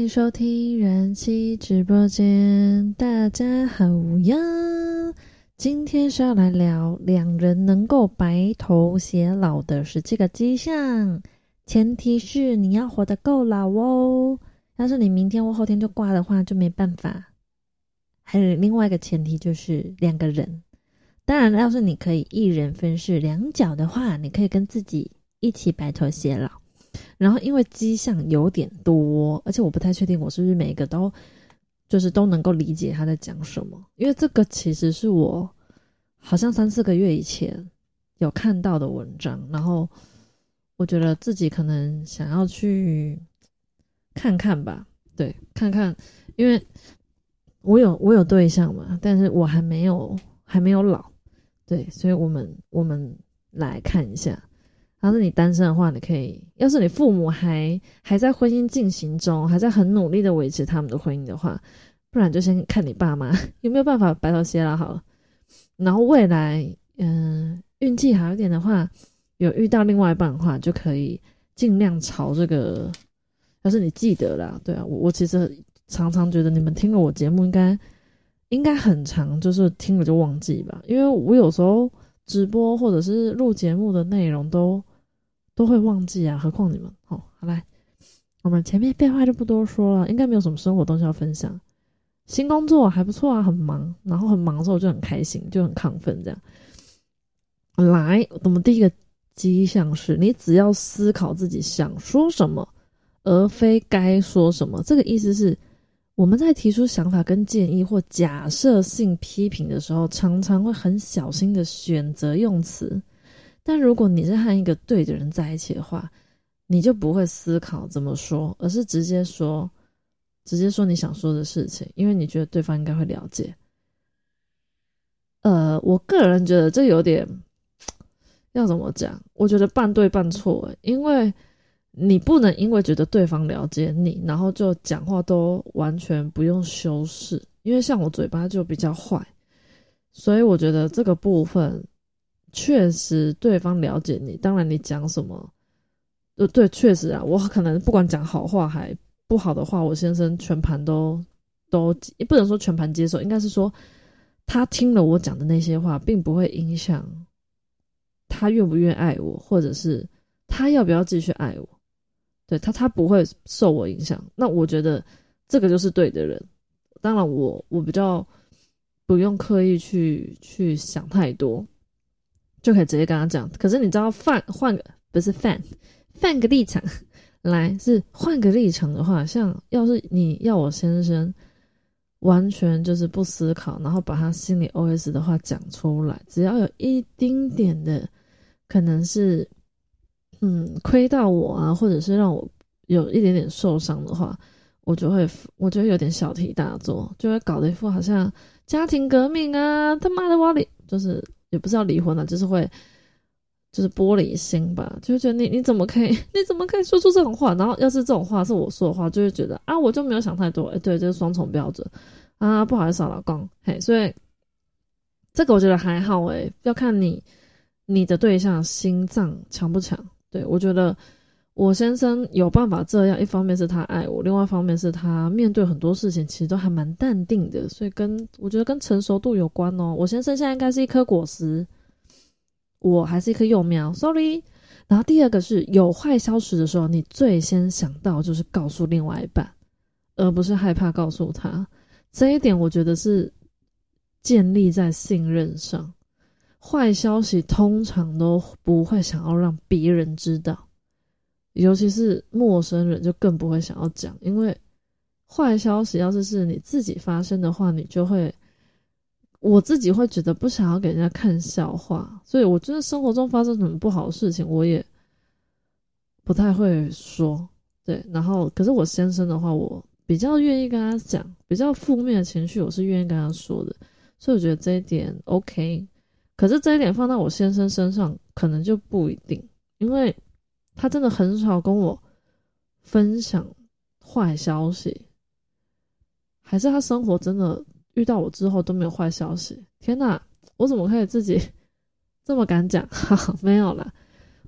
欢迎收听人气直播间，大家好呀！今天是要来聊两人能够白头偕老的十七个迹象，前提是你要活得够老哦。要是你明天或后天就挂的话，就没办法。还有另外一个前提就是两个人，当然，要是你可以一人分饰两角的话，你可以跟自己一起白头偕老。然后，因为迹象有点多，而且我不太确定我是不是每一个都就是都能够理解他在讲什么。因为这个其实是我好像三四个月以前有看到的文章，然后我觉得自己可能想要去看看吧，对，看看，因为我有我有对象嘛，但是我还没有还没有老，对，所以我们我们来看一下。要是你单身的话，你可以；要是你父母还还在婚姻进行中，还在很努力的维持他们的婚姻的话，不然就先看你爸妈 有没有办法白头偕老好了。然后未来，嗯，运气好一点的话，有遇到另外一半的话，就可以尽量朝这个。要是你记得啦，对啊，我我其实常常觉得你们听了我节目，应该应该很长，就是听了就忘记吧，因为我有时候直播或者是录节目的内容都。都会忘记啊，何况你们。好，好来，我们前面废话就不多说了，应该没有什么生活东西要分享。新工作还不错啊，很忙，然后很忙的时候就很开心，就很亢奋这样。来，我们第一个迹象是你只要思考自己想说什么，而非该说什么。这个意思是我们在提出想法跟建议或假设性批评的时候，常常会很小心的选择用词。但如果你是和一个对的人在一起的话，你就不会思考怎么说，而是直接说，直接说你想说的事情，因为你觉得对方应该会了解。呃，我个人觉得这有点要怎么讲？我觉得半对半错，因为你不能因为觉得对方了解你，然后就讲话都完全不用修饰。因为像我嘴巴就比较坏，所以我觉得这个部分。确实，对方了解你。当然，你讲什么，呃，对，确实啊，我可能不管讲好话还不好的话，我先生全盘都都也不能说全盘接受，应该是说他听了我讲的那些话，并不会影响他愿不愿爱我，或者是他要不要继续爱我。对他，他不会受我影响。那我觉得这个就是对的人。当然，我我比较不用刻意去去想太多。就可以直接跟他讲，可是你知道，换换个不是换换个立场来，是换个立场的话，像要是你要我先生完全就是不思考，然后把他心里 OS 的话讲出来，只要有一丁点的可能是嗯亏到我啊，或者是让我有一点点受伤的话，我就会我觉得有点小题大做，就会搞得一副好像家庭革命啊，他妈的我里就是。也不是要离婚了，就是会，就是玻璃心吧，就觉得你你怎么可以，你怎么可以说出这种话？然后要是这种话是我说的话，就会觉得啊，我就没有想太多。哎，对，就是双重标准啊，不好意思啊，老公，嘿，所以这个我觉得还好哎，要看你你的对象心脏强不强。对我觉得我先生有办法这样，一方面是他爱我，另外一方面是他面对很多事情其实都还蛮淡定的，所以跟我觉得跟成熟度有关哦。我先生现在应该是一颗果实，我还是一颗幼苗。Sorry。然后第二个是有坏消息的时候，你最先想到就是告诉另外一半，而不是害怕告诉他。这一点我觉得是建立在信任上。坏消息通常都不会想要让别人知道。尤其是陌生人，就更不会想要讲，因为坏消息要是是你自己发生的话，你就会，我自己会觉得不想要给人家看笑话，所以我觉得生活中发生什么不好的事情，我也不太会说。对，然后可是我先生的话，我比较愿意跟他讲，比较负面的情绪，我是愿意跟他说的，所以我觉得这一点 OK。可是这一点放到我先生身上，可能就不一定，因为。他真的很少跟我分享坏消息，还是他生活真的遇到我之后都没有坏消息？天哪，我怎么可以自己这么敢讲？哈，没有啦，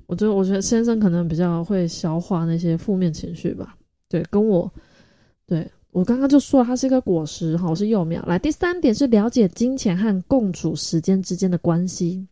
我觉得，我觉得先生可能比较会消化那些负面情绪吧。对，跟我对我刚刚就说了，它是一个果实哈，我是幼苗。来，第三点是了解金钱和共处时间之间的关系。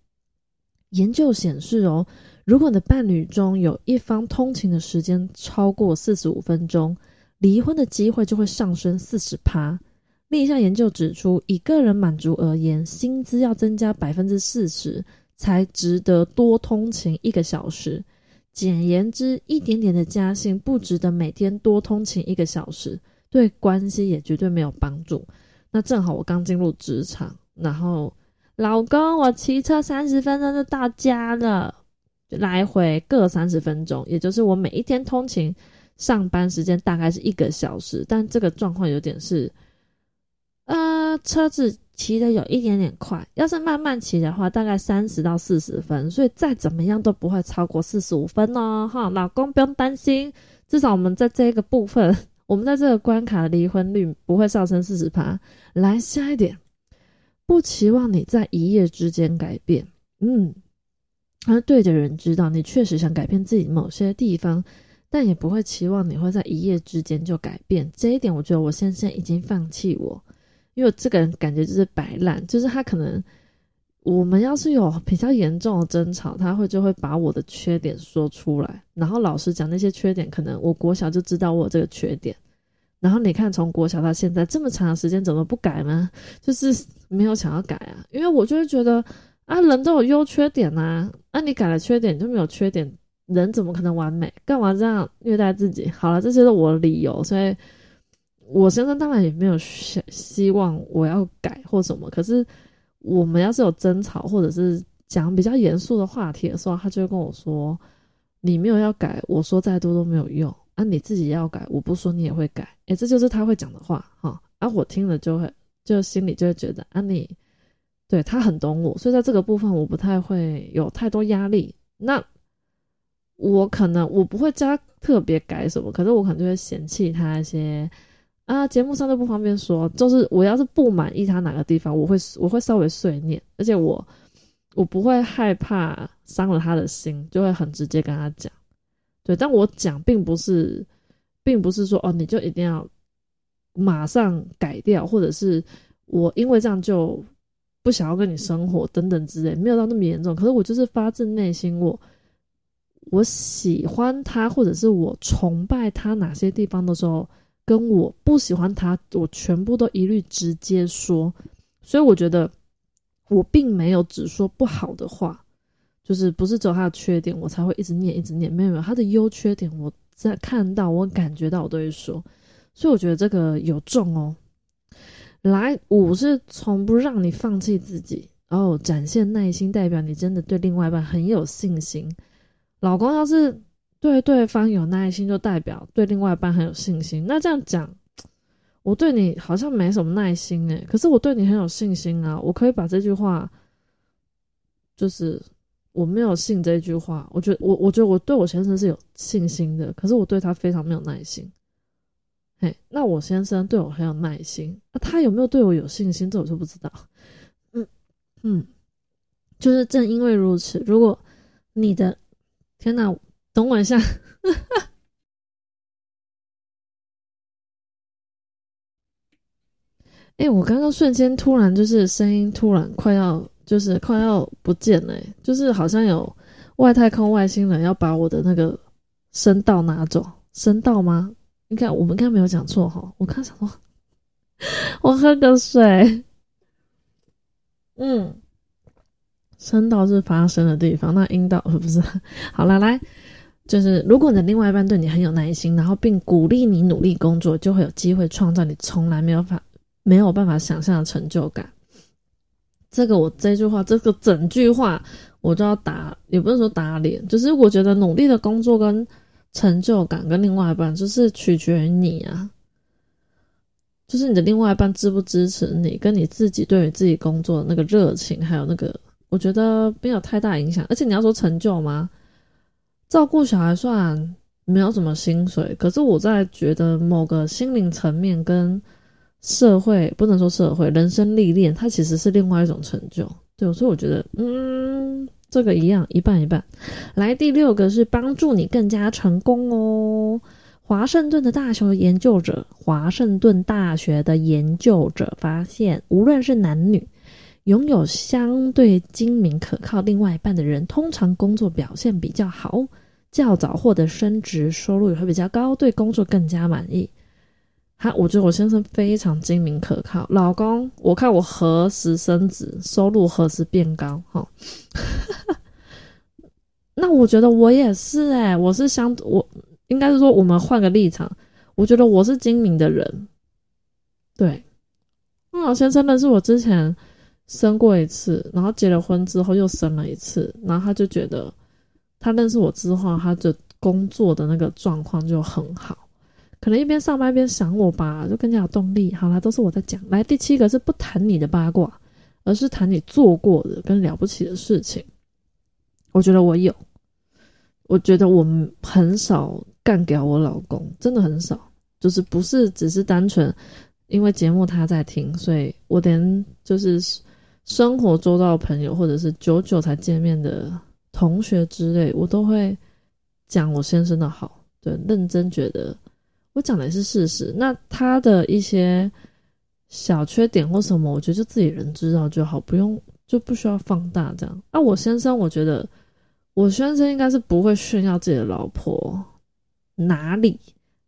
研究显示哦，如果你的伴侣中有一方通勤的时间超过四十五分钟，离婚的机会就会上升四十趴。另一项研究指出，以个人满足而言，薪资要增加百分之四十才值得多通勤一个小时。简言之，一点点的加薪不值得每天多通勤一个小时，对关系也绝对没有帮助。那正好我刚进入职场，然后老公，我骑车三十分钟就到家了，来回各三十分钟，也就是我每一天通勤上班时间大概是一个小时，但这个状况有点是，呃，车子。骑的有一点点快，要是慢慢骑的话，大概三十到四十分，所以再怎么样都不会超过四十五分哦。哈，老公不用担心，至少我们在这个部分，我们在这个关卡的离婚率不会上升四十趴。来下一点，不期望你在一夜之间改变，嗯，而对的人知道你确实想改变自己某些地方，但也不会期望你会在一夜之间就改变。这一点，我觉得我先生已经放弃我。因为这个人感觉就是摆烂，就是他可能我们要是有比较严重的争吵，他会就会把我的缺点说出来，然后老实讲那些缺点，可能我国小就知道我这个缺点，然后你看从国小到现在这么长的时间，怎么不改呢？就是没有想要改啊，因为我就会觉得啊，人都有优缺点呐，啊你改了缺点就没有缺点，人怎么可能完美？干嘛这样虐待自己？好了，这些是我的理由，所以。我先生当然也没有希希望我要改或什么，可是我们要是有争吵或者是讲比较严肃的话题的时候，他就会跟我说：“你没有要改，我说再多都没有用啊！你自己要改，我不说你也会改。”诶，这就是他会讲的话哈。啊，我听了就会就心里就会觉得啊，你对他很懂我，所以在这个部分我不太会有太多压力。那我可能我不会加特别改什么，可是我可能就会嫌弃他一些。啊，节目上都不方便说，就是我要是不满意他哪个地方，我会我会稍微碎念，而且我我不会害怕伤了他的心，就会很直接跟他讲。对，但我讲并不是，并不是说哦，你就一定要马上改掉，或者是我因为这样就不想要跟你生活等等之类，没有到那么严重。可是我就是发自内心，我我喜欢他，或者是我崇拜他哪些地方的时候。跟我不喜欢他，我全部都一律直接说，所以我觉得我并没有只说不好的话，就是不是只有他的缺点，我才会一直念一直念，没有没有他的优缺点，我在看到我感觉到我都会说，所以我觉得这个有重哦。来，五是从不让你放弃自己哦，展现耐心，代表你真的对另外一半很有信心。老公要是。对对方有耐心，就代表对另外一半很有信心。那这样讲，我对你好像没什么耐心诶，可是我对你很有信心啊。我可以把这句话，就是我没有信这句话。我觉得我，我觉得我对我先生是有信心的，可是我对他非常没有耐心。嘿，那我先生对我很有耐心，那他有没有对我有信心，这我就不知道。嗯嗯，就是正因为如此，如果你的天哪！等我一下，哎，我刚刚瞬间突然就是声音突然快要就是快要不见了，就是好像有外太空外星人要把我的那个声道拿走，声道吗？应该我们应该没有讲错哈。我看什么？我喝个水。嗯，声道是发声的地方，那阴道不是？好了，来。就是如果你的另外一半对你很有耐心，然后并鼓励你努力工作，就会有机会创造你从来没有法没有办法想象的成就感。这个我这句话，这个整句话我就要打，也不是说打脸，就是我觉得努力的工作跟成就感跟另外一半，就是取决于你啊，就是你的另外一半支不支持你，跟你自己对于自己工作的那个热情，还有那个，我觉得没有太大影响。而且你要说成就吗？照顾小孩算没有什么薪水，可是我在觉得某个心灵层面跟社会不能说社会人生历练，它其实是另外一种成就。对，所以我觉得，嗯，这个一样一半一半。来，第六个是帮助你更加成功哦。华盛顿的大学研究者，华盛顿大学的研究者发现，无论是男女，拥有相对精明可靠另外一半的人，通常工作表现比较好，较早获得升职，收入也会比较高，对工作更加满意。他，我觉得我先生非常精明可靠，老公，我看我何时升职，收入何时变高？哈，那我觉得我也是哎，我是相我。应该是说，我们换个立场，我觉得我是精明的人。对，那老先生认识我之前生过一次，然后结了婚之后又生了一次，然后他就觉得他认识我之后，他的工作的那个状况就很好，可能一边上班一边想我吧，就更加有动力。好啦，都是我在讲。来，第七个是不谈你的八卦，而是谈你做过的跟了不起的事情。我觉得我有，我觉得我们很少。干掉我老公真的很少，就是不是只是单纯因为节目他在听，所以我连就是生活周到的朋友或者是久久才见面的同学之类，我都会讲我先生的好，对，认真觉得我讲的是事实。那他的一些小缺点或什么，我觉得就自己人知道就好，不用就不需要放大这样。啊，我先生，我觉得我先生应该是不会炫耀自己的老婆。哪里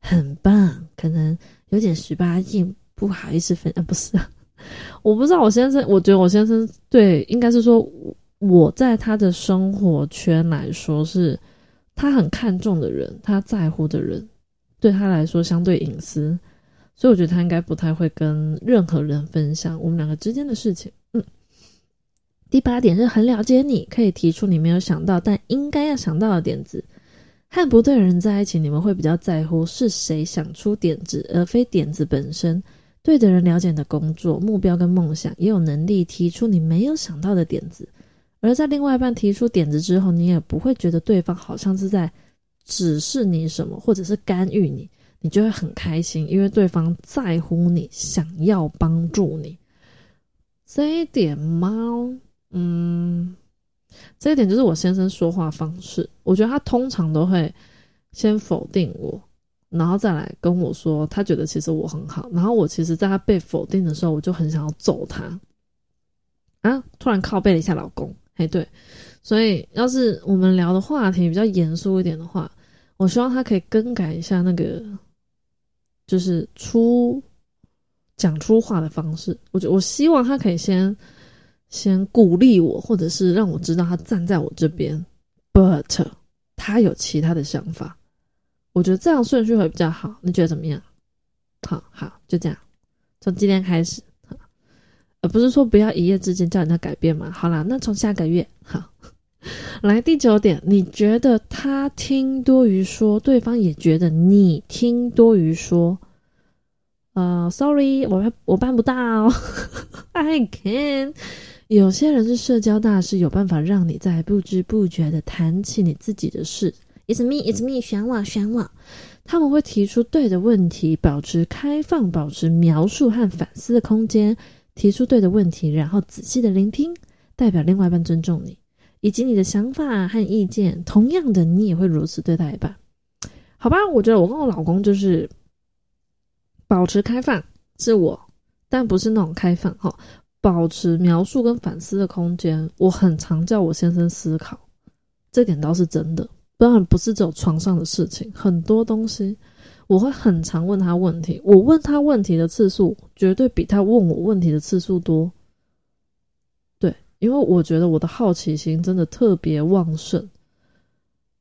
很棒？可能有点十八禁，不好意思分啊，不是，我不知道。我先生，我觉得我先生对，应该是说我在他的生活圈来说是他很看重的人，他在乎的人，对他来说相对隐私，所以我觉得他应该不太会跟任何人分享我们两个之间的事情。嗯，第八点是很了解你，可以提出你没有想到但应该要想到的点子。和不对的人在一起，你们会比较在乎是谁想出点子，而非点子本身。对的人了解你的工作目标跟梦想，也有能力提出你没有想到的点子。而在另外一半提出点子之后，你也不会觉得对方好像是在指示你什么，或者是干预你，你就会很开心，因为对方在乎你，想要帮助你。这一点猫？嗯。这一点就是我先生说话方式，我觉得他通常都会先否定我，然后再来跟我说他觉得其实我很好，然后我其实在他被否定的时候，我就很想要揍他啊！突然靠背了一下老公，哎，对，所以要是我们聊的话题比较严肃一点的话，我希望他可以更改一下那个就是出讲出话的方式，我觉我希望他可以先。先鼓励我，或者是让我知道他站在我这边，but 他有其他的想法，我觉得这样顺序会比较好。你觉得怎么样？好好，就这样，从今天开始，呃不是说不要一夜之间叫人家改变嘛。好啦，那从下个月，好，来第九点，你觉得他听多于说，对方也觉得你听多于说。呃，sorry，我我办不到，I can。有些人是社交大师，有办法让你在不知不觉的谈起你自己的事。It's me, it's me，选我，选我。他们会提出对的问题，保持开放，保持描述和反思的空间，提出对的问题，然后仔细的聆听，代表另外一半尊重你以及你的想法和意见。同样的，你也会如此对待一半。好吧，我觉得我跟我老公就是保持开放，是我，但不是那种开放哈。保持描述跟反思的空间，我很常叫我先生思考，这点倒是真的。当然不是只有床上的事情，很多东西我会很常问他问题。我问他问题的次数，绝对比他问我问题的次数多。因为我觉得我的好奇心真的特别旺盛。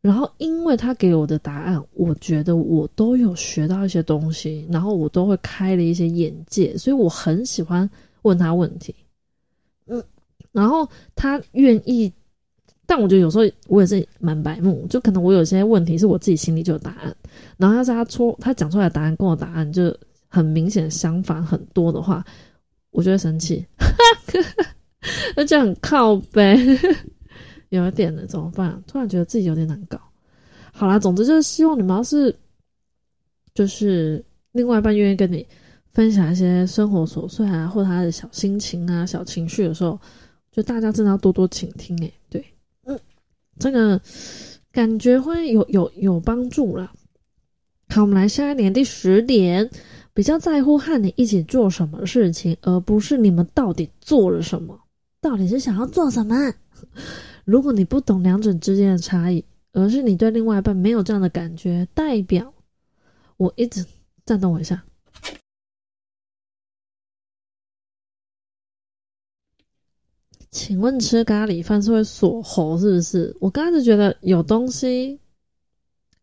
然后，因为他给我的答案，我觉得我都有学到一些东西，然后我都会开了一些眼界，所以我很喜欢。问他问题，嗯，然后他愿意，但我觉得有时候我也是蛮白目，就可能我有些问题是我自己心里就有答案，然后要是他出他讲出来的答案跟我答案就很明显相反很多的话，我就会生气，那就很靠背，有一点的怎么办？突然觉得自己有点难搞。好啦，总之就是希望你们要是就是另外一半愿意跟你。分享一些生活琐碎啊，或他的小心情啊、小情绪的时候，就大家真的要多多倾听诶。对，嗯，这个感觉会有有有帮助啦。好，我们来下一点，第十点，比较在乎和你一起做什么事情，而不是你们到底做了什么，到底是想要做什么。如果你不懂两者之间的差异，而是你对另外一半没有这样的感觉，代表我一直暂等我一下。请问吃咖喱饭是会锁喉是不是？我刚开始觉得有东西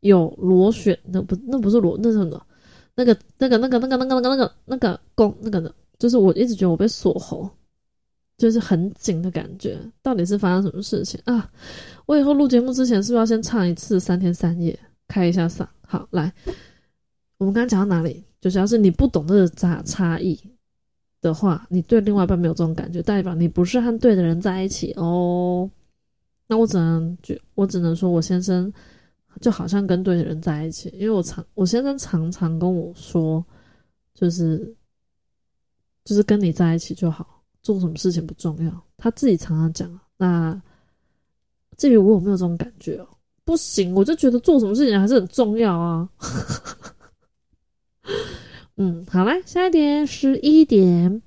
有螺旋，那不那不是螺，那是什么？那个那个那个那个那个那个那个那个弓那个的，就是我一直觉得我被锁喉，就是很紧的感觉。到底是发生什么事情啊？我以后录节目之前是不是要先唱一次三天三夜，开一下嗓？好，来，我们刚刚讲到哪里？就是要是你不懂这个差差异。的话，你对另外一半没有这种感觉，代表你不是和对的人在一起哦。那我只能就我只能说，我先生就好像跟对的人在一起，因为我常我先生常常跟我说，就是就是跟你在一起就好，做什么事情不重要。他自己常常讲。那至于我有没有这种感觉哦？不行，我就觉得做什么事情还是很重要啊。嗯，好啦，下一点十一点，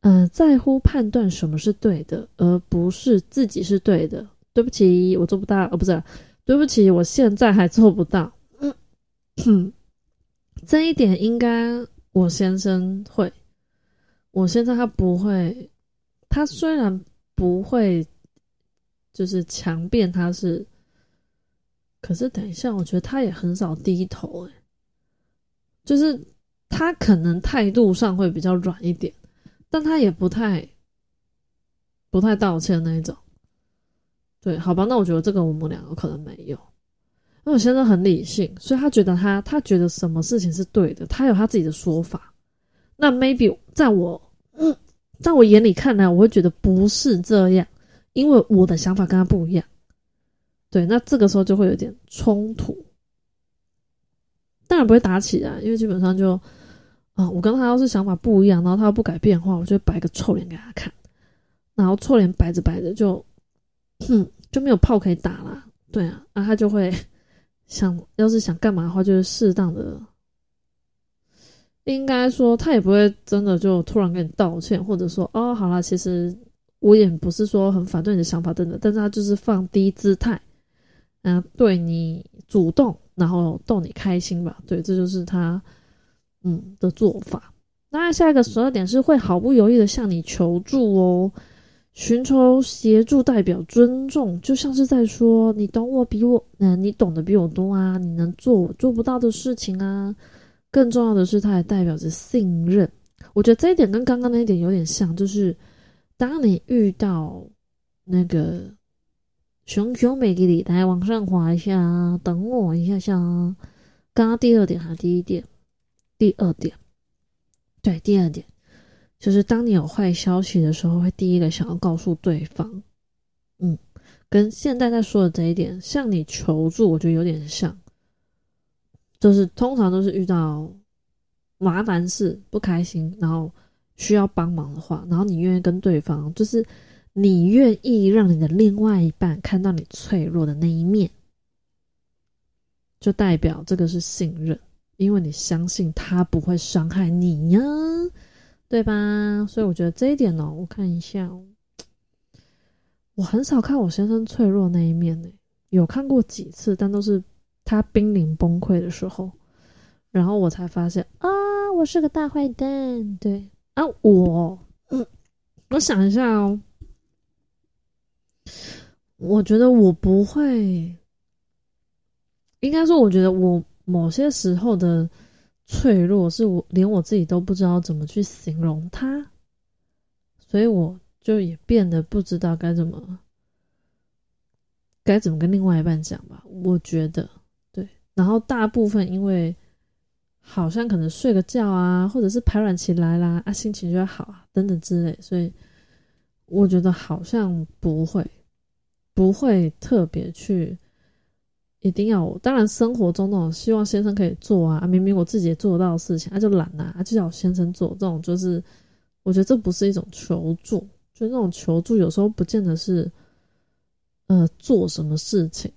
呃，在乎判断什么是对的，而不是自己是对的。对不起，我做不到。哦，不是，对不起，我现在还做不到。嗯，这一点应该我先生会。我现在他不会，他虽然不会，就是强辩他是，可是等一下，我觉得他也很少低头。哎，就是。他可能态度上会比较软一点，但他也不太不太道歉那一种。对，好吧，那我觉得这个我们两个可能没有，因为我先生很理性，所以他觉得他他觉得什么事情是对的，他有他自己的说法。那 maybe 在我嗯，在我眼里看来，我会觉得不是这样，因为我的想法跟他不一样。对，那这个时候就会有点冲突，当然不会打起来，因为基本上就。啊，我跟他要是想法不一样，然后他又不改变的话，我就摆个臭脸给他看，然后臭脸摆着摆着就，哼，就没有炮可以打了。对啊，啊，他就会 想要是想干嘛的话，就是适当的，应该说他也不会真的就突然跟你道歉，或者说哦，好了，其实我也不是说很反对你的想法等等，但是他就是放低姿态，嗯，对你主动，然后逗你开心吧。对，这就是他。嗯的做法，那下一个十二点是会毫不犹豫的向你求助哦，寻求协助代表尊重，就像是在说你懂我比我，嗯，你懂得比我多啊，你能做我做不到的事情啊。更重要的是，它也代表着信任。我觉得这一点跟刚刚那一点有点像，就是当你遇到那个熊熊美给你来往上滑一下，等我一下下。刚刚第二点还是第一点？第二点，对，第二点就是当你有坏消息的时候，会第一个想要告诉对方。嗯，跟现在在说的这一点，向你求助，我觉得有点像，就是通常都是遇到麻烦事、不开心，然后需要帮忙的话，然后你愿意跟对方，就是你愿意让你的另外一半看到你脆弱的那一面，就代表这个是信任。因为你相信他不会伤害你呀，对吧？所以我觉得这一点呢，我看一下，我很少看我先生脆弱那一面呢，有看过几次，但都是他濒临崩溃的时候，然后我才发现啊，我是个大坏蛋。对啊，我，嗯，我想一下哦，我觉得我不会，应该说，我觉得我。某些时候的脆弱，是我连我自己都不知道怎么去形容它，所以我就也变得不知道该怎么该怎么跟另外一半讲吧。我觉得对，然后大部分因为好像可能睡个觉啊，或者是排卵期来啦，啊心情就会好啊等等之类，所以我觉得好像不会不会特别去。一定要，当然生活中那种希望先生可以做啊，明明我自己也做得到的事情，他就懒啊，就叫我先生做，这种就是，我觉得这不是一种求助，就那种求助有时候不见得是，呃，做什么事情，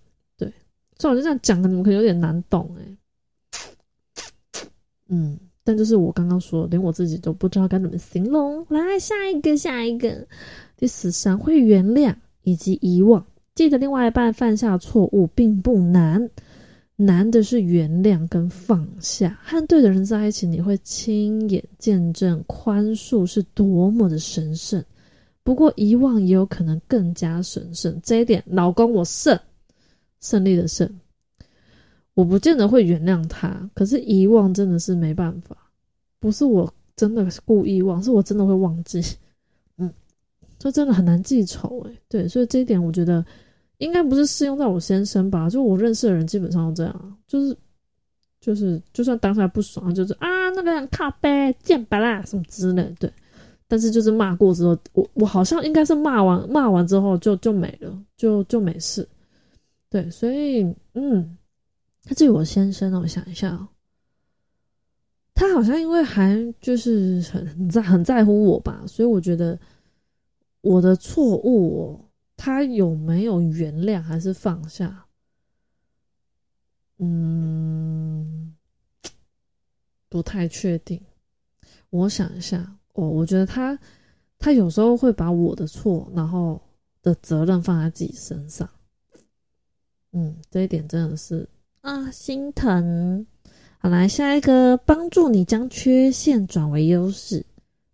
对，所以我就这样讲，你们可能有点难懂哎，嗯，但就是我刚刚说，连我自己都不知道该怎么形容。来，下一个，下一个，第十三，会原谅以及遗忘。记得另外一半犯下错误并不难，难的是原谅跟放下。和对的人在一起，你会亲眼见证宽恕是多么的神圣。不过遗忘也有可能更加神圣。这一点，老公我胜，胜利的胜。我不见得会原谅他，可是遗忘真的是没办法。不是我真的是故意忘，是我真的会忘记。嗯，这真的很难记仇诶。对，所以这一点我觉得。应该不是适用在我先生吧？就我认识的人基本上都这样，就是就是，就算当下不爽，就是啊，那个人靠背贱白啦什么之类，对。但是就是骂过之后，我我好像应该是骂完骂完之后就就没了，就就没事。对，所以嗯，他至于我先生呢，我想一下哦，他好像因为还就是很在很在乎我吧，所以我觉得我的错误。他有没有原谅还是放下？嗯，不太确定。我想一下，哦，我觉得他他有时候会把我的错，然后的责任放在自己身上。嗯，这一点真的是啊，心疼。好，来下一个，帮助你将缺陷转为优势，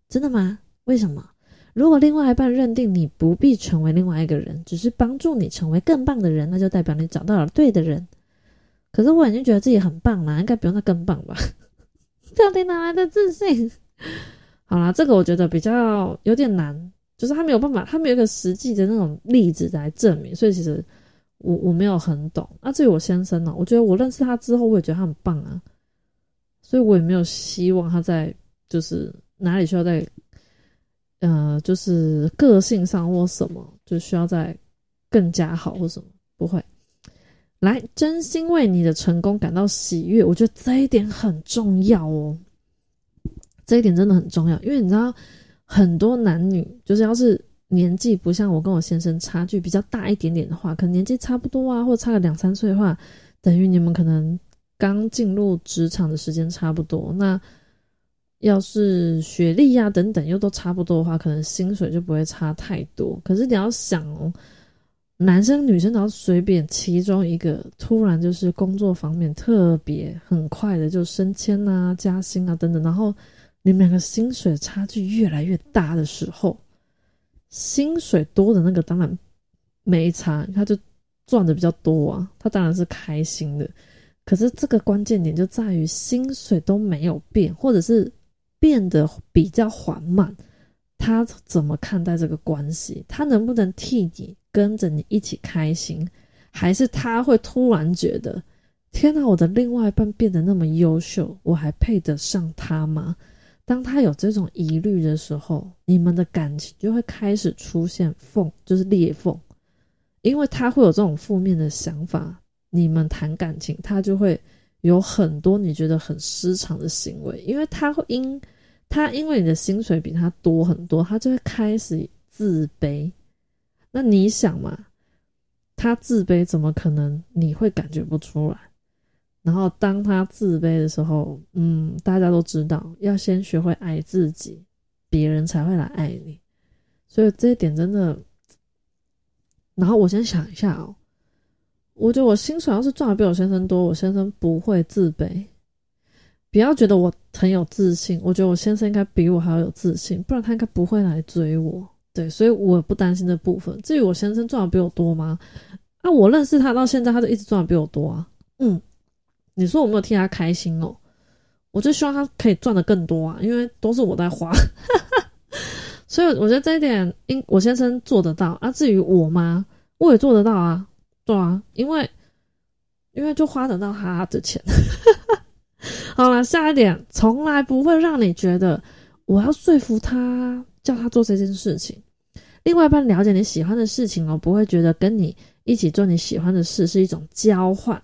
真的吗？为什么？如果另外一半认定你不必成为另外一个人，只是帮助你成为更棒的人，那就代表你找到了对的人。可是我已经觉得自己很棒了，应该不用再更棒吧？到底哪来的自信？好啦，这个我觉得比较有点难，就是他没有办法，他没有一个实际的那种例子来证明，所以其实我我没有很懂。那至于我先生呢，我觉得我认识他之后，我也觉得他很棒啊，所以我也没有希望他在就是哪里需要再。呃，就是个性上或什么，就需要再更加好或什么，不会来真心为你的成功感到喜悦。我觉得这一点很重要哦，这一点真的很重要，因为你知道，很多男女就是要是年纪不像我跟我先生差距比较大一点点的话，可能年纪差不多啊，或差个两三岁的话，等于你们可能刚进入职场的时间差不多，那。要是学历呀等等又都差不多的话，可能薪水就不会差太多。可是你要想哦，男生女生只要随便其中一个突然就是工作方面特别很快的就升迁啊、加薪啊等等，然后你们两个薪水差距越来越大的时候，薪水多的那个当然没差，他就赚的比较多啊，他当然是开心的。可是这个关键点就在于薪水都没有变，或者是。变得比较缓慢，他怎么看待这个关系？他能不能替你跟着你一起开心？还是他会突然觉得，天哪，我的另外一半变得那么优秀，我还配得上他吗？当他有这种疑虑的时候，你们的感情就会开始出现缝，就是裂缝，因为他会有这种负面的想法，你们谈感情，他就会。有很多你觉得很失常的行为，因为他会因他因为你的薪水比他多很多，他就会开始自卑。那你想嘛，他自卑怎么可能你会感觉不出来？然后当他自卑的时候，嗯，大家都知道要先学会爱自己，别人才会来爱你。所以这一点真的，然后我先想一下哦。我觉得我薪水要是赚的比我先生多，我先生不会自卑。不要觉得我很有自信，我觉得我先生应该比我还要有自信，不然他应该不会来追我。对，所以我不担心这部分。至于我先生赚的比我多吗？啊，我认识他到现在，他就一直赚的比我多啊。嗯，你说我没有替他开心哦？我就希望他可以赚的更多啊，因为都是我在花。所以我觉得这一点，应我先生做得到啊。至于我吗？我也做得到啊。对啊，因为因为就花得到他的钱。好了，下一点，从来不会让你觉得我要说服他叫他做这件事情。另外一半了解你喜欢的事情哦，不会觉得跟你一起做你喜欢的事是一种交换。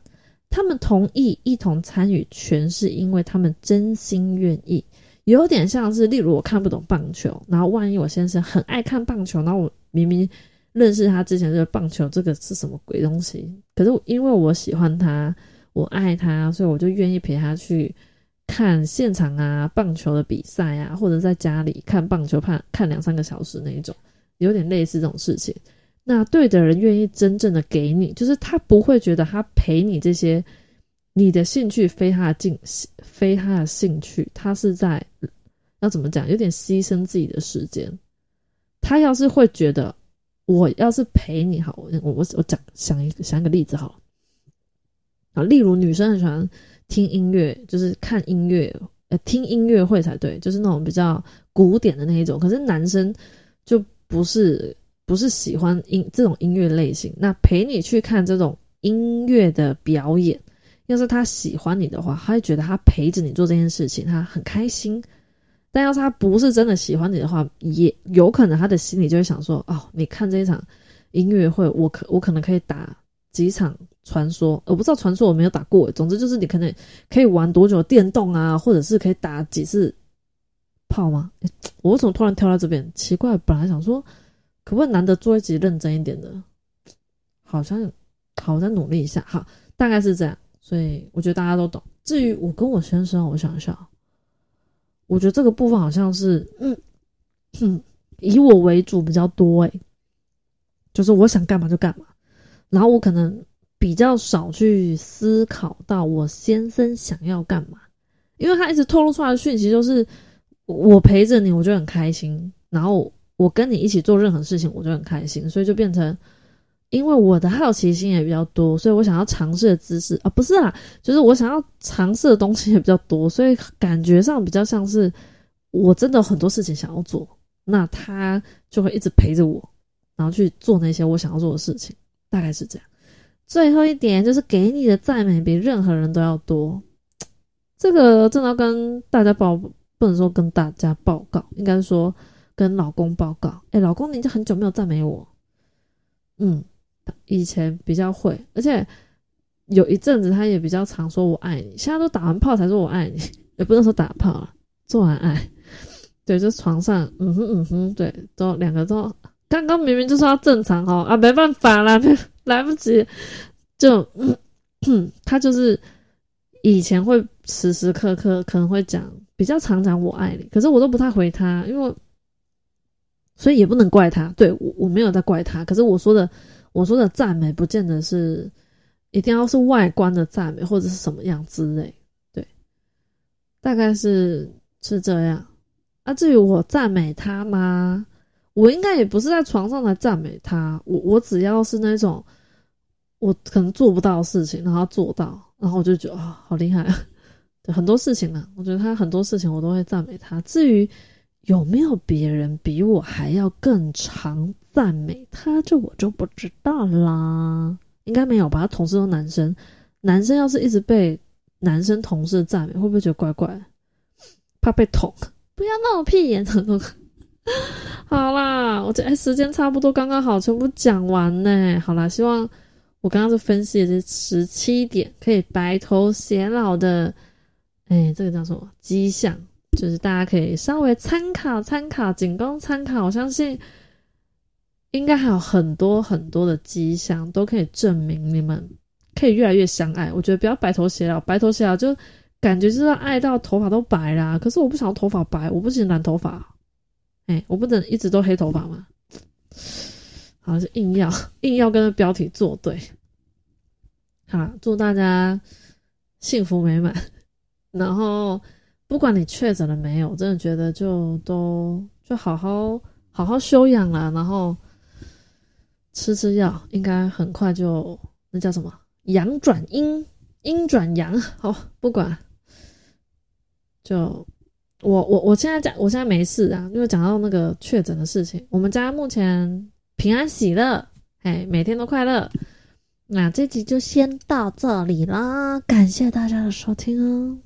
他们同意一同参与，全是因为他们真心愿意。有点像是，例如我看不懂棒球，然后万一我先生很爱看棒球，然后我明明。认识他之前，这个棒球这个是什么鬼东西？可是因为我喜欢他，我爱他，所以我就愿意陪他去看现场啊，棒球的比赛啊，或者在家里看棒球，看看两三个小时那一种，有点类似这种事情。那对的人愿意真正的给你，就是他不会觉得他陪你这些，你的兴趣非他的兴，非他的兴趣，他是在要怎么讲，有点牺牲自己的时间。他要是会觉得，我要是陪你好，我我我讲想一想一个例子好，啊，例如女生很喜欢。听音乐就是看音乐，呃，听音乐会才对，就是那种比较古典的那一种。可是男生就不是不是喜欢音这种音乐类型。那陪你去看这种音乐的表演，要是他喜欢你的话，他会觉得他陪着你做这件事情，他很开心。但要是他不是真的喜欢你的话，也有可能他的心里就会想说：哦，你看这一场音乐会，我可我可能可以打几场。传说我不知道传说我没有打过，总之就是你可能可以玩多久电动啊，或者是可以打几次炮吗？我为什么突然跳到这边？奇怪，本来想说可不可以难得做一集认真一点的，好像好再努力一下，好，大概是这样，所以我觉得大家都懂。至于我跟我先生，我想一下，我觉得这个部分好像是嗯，以我为主比较多诶，就是我想干嘛就干嘛，然后我可能。比较少去思考到我先生想要干嘛，因为他一直透露出来的讯息就是我陪着你，我就很开心，然后我跟你一起做任何事情，我就很开心，所以就变成，因为我的好奇心也比较多，所以我想要尝试的知识啊，不是啊，就是我想要尝试的东西也比较多，所以感觉上比较像是我真的很多事情想要做，那他就会一直陪着我，然后去做那些我想要做的事情，大概是这样。最后一点就是给你的赞美比任何人都要多，这个真的要跟大家报，不能说跟大家报告，应该说跟老公报告。哎，老公，你经很久没有赞美我。嗯，以前比较会，而且有一阵子他也比较常说我爱你，现在都打完炮才说我爱你，也不能说打炮了，做完爱，对，就床上，嗯哼嗯哼，对，都两个都，刚刚明明就说要正常哦，啊，没办法啦。来不及，就他就是以前会时时刻刻可能会讲，比较常讲我爱你，可是我都不太回他，因为所以也不能怪他，对我我没有在怪他，可是我说的我说的赞美，不见得是一定要是外观的赞美或者是什么样之类，对，大概是是这样。啊，至于我赞美他吗？我应该也不是在床上来赞美他，我我只要是那种我可能做不到的事情，然后做到，然后我就觉得啊，好厉害啊！很多事情呢，我觉得他很多事情我都会赞美他。至于有没有别人比我还要更常赞美他，这我就不知道啦。应该没有吧？他同事都男生，男生要是一直被男生同事赞美，会不会觉得怪怪？怕被捅？不要闹屁眼！好啦，我这时间差不多刚刚好，全部讲完呢。好啦，希望我刚刚是分析的这十七点，可以白头偕老的，哎，这个叫什么迹象？就是大家可以稍微参考参考，仅供参考。我相信应该还有很多很多的迹象，都可以证明你们可以越来越相爱。我觉得不要白头偕老，白头偕老就感觉就是爱到头发都白啦。可是我不想要头发白，我不喜欢染头发。哎，我不能一直都黑头发吗？好像是硬要硬要跟标题作对。好，祝大家幸福美满。然后不管你确诊了没有，真的觉得就都就好好好好休养了，然后吃吃药，应该很快就那叫什么阳转阴，阴转阳。好，不管就。我我我现在讲，我现在没事啊，因为讲到那个确诊的事情，我们家目前平安喜乐，哎，每天都快乐。那这集就先到这里啦，感谢大家的收听哦。